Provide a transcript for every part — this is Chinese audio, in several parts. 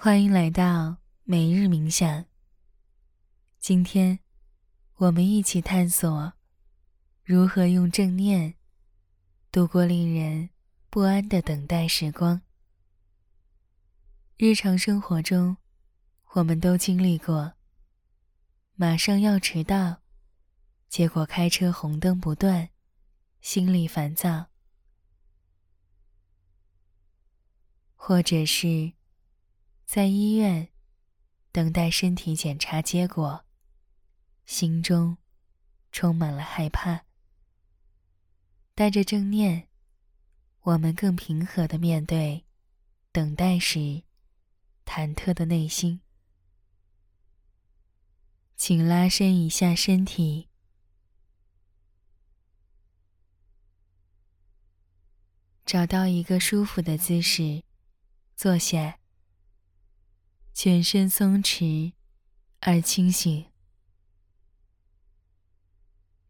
欢迎来到每日冥想。今天，我们一起探索如何用正念度过令人不安的等待时光。日常生活中，我们都经历过马上要迟到，结果开车红灯不断，心里烦躁，或者是。在医院等待身体检查结果，心中充满了害怕。带着正念，我们更平和的面对等待时忐忑的内心。请拉伸一下身体，找到一个舒服的姿势，坐下。全身松弛而清醒，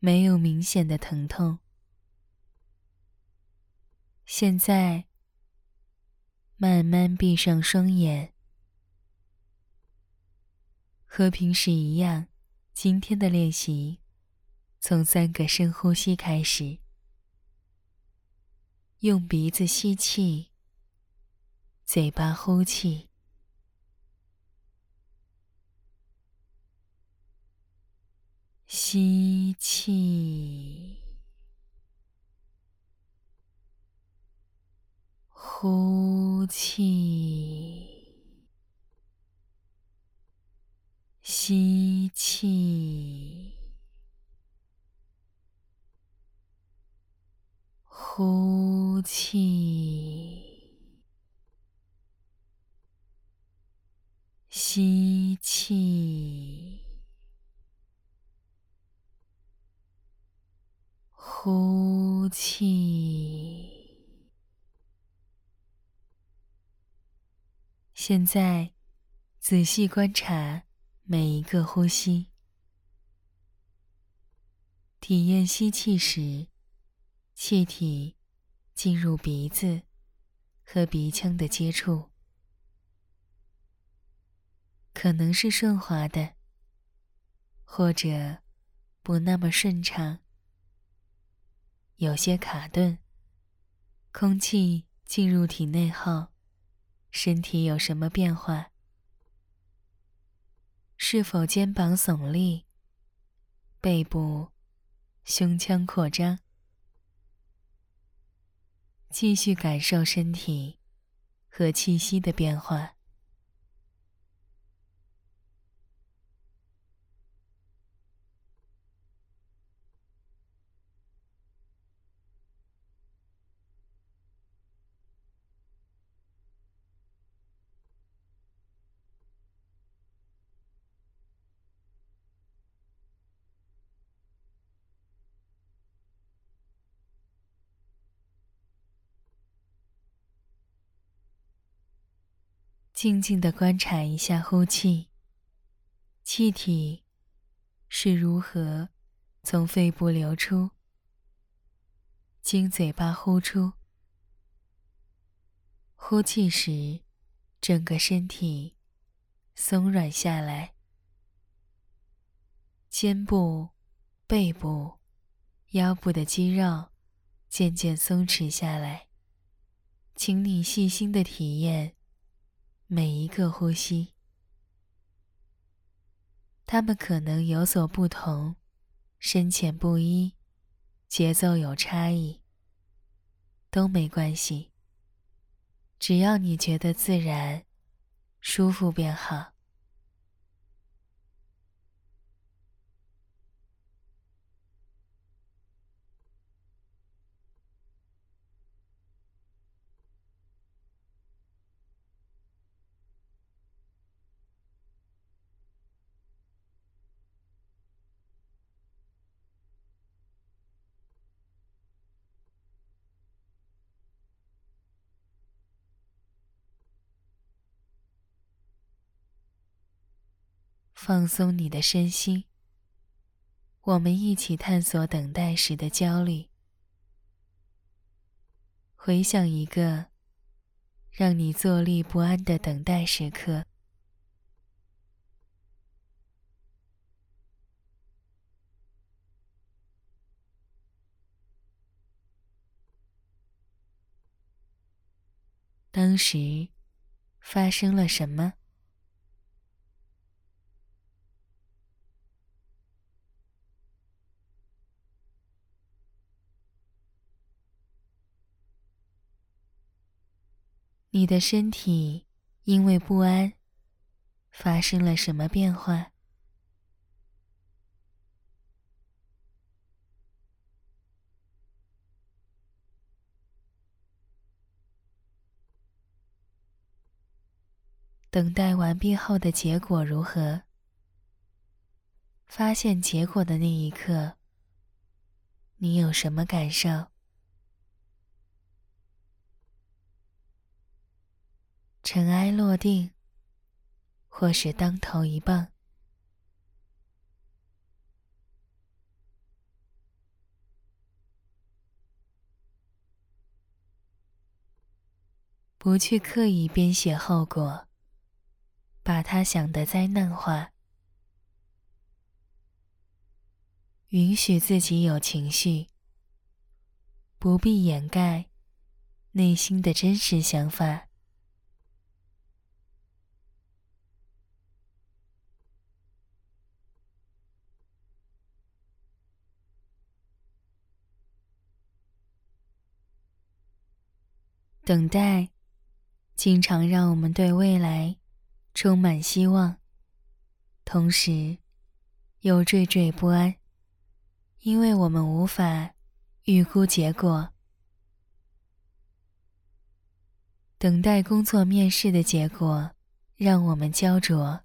没有明显的疼痛。现在，慢慢闭上双眼，和平时一样。今天的练习从三个深呼吸开始，用鼻子吸气，嘴巴呼气。吸气，呼气，吸气，呼气，吸气。呼气。现在，仔细观察每一个呼吸，体验吸气时，气体进入鼻子和鼻腔的接触，可能是顺滑的，或者不那么顺畅。有些卡顿。空气进入体内后，身体有什么变化？是否肩膀耸立？背部、胸腔扩张？继续感受身体和气息的变化。静静的观察一下呼气，气体是如何从肺部流出，经嘴巴呼出。呼气时，整个身体松软下来，肩部、背部、腰部的肌肉渐渐松弛下来。请你细心的体验。每一个呼吸，他们可能有所不同，深浅不一，节奏有差异，都没关系。只要你觉得自然、舒服便好。放松你的身心。我们一起探索等待时的焦虑。回想一个让你坐立不安的等待时刻。当时发生了什么？你的身体因为不安发生了什么变化？等待完毕后的结果如何？发现结果的那一刻，你有什么感受？尘埃落定，或是当头一棒。不去刻意编写后果，把它想得灾难化，允许自己有情绪，不必掩盖内心的真实想法。等待，经常让我们对未来充满希望，同时又惴惴不安，因为我们无法预估结果。等待工作面试的结果，让我们焦灼；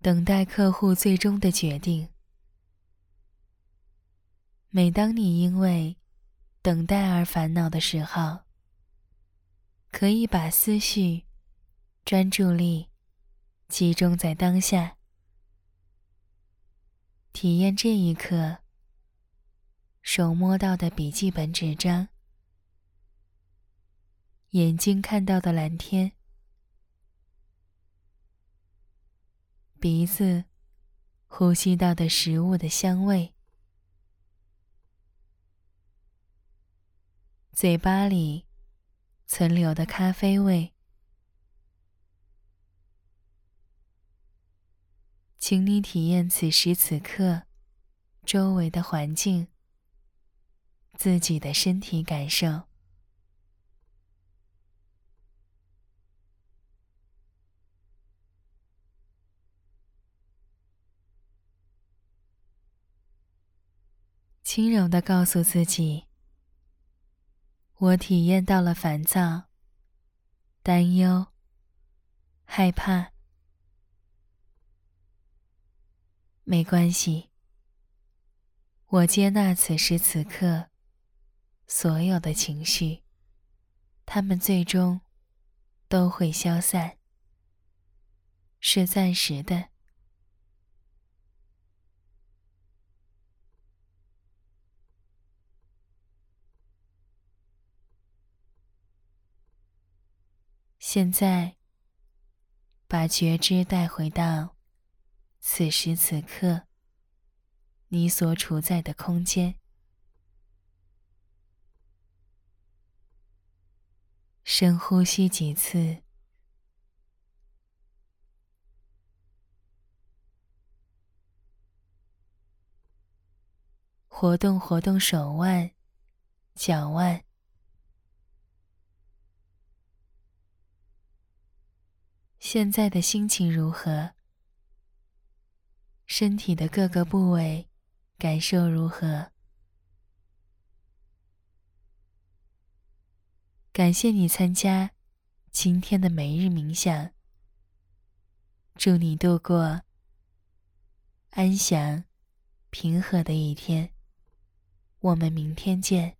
等待客户最终的决定。每当你因为等待而烦恼的时候，可以把思绪、专注力集中在当下，体验这一刻手摸到的笔记本纸张，眼睛看到的蓝天，鼻子呼吸到的食物的香味。嘴巴里存留的咖啡味，请你体验此时此刻周围的环境，自己的身体感受。轻柔的告诉自己。我体验到了烦躁、担忧、害怕，没关系。我接纳此时此刻所有的情绪，它们最终都会消散，是暂时的。现在，把觉知带回到此时此刻，你所处在的空间。深呼吸几次，活动活动手腕、脚腕。现在的心情如何？身体的各个部位感受如何？感谢你参加今天的每日冥想。祝你度过安详、平和的一天。我们明天见。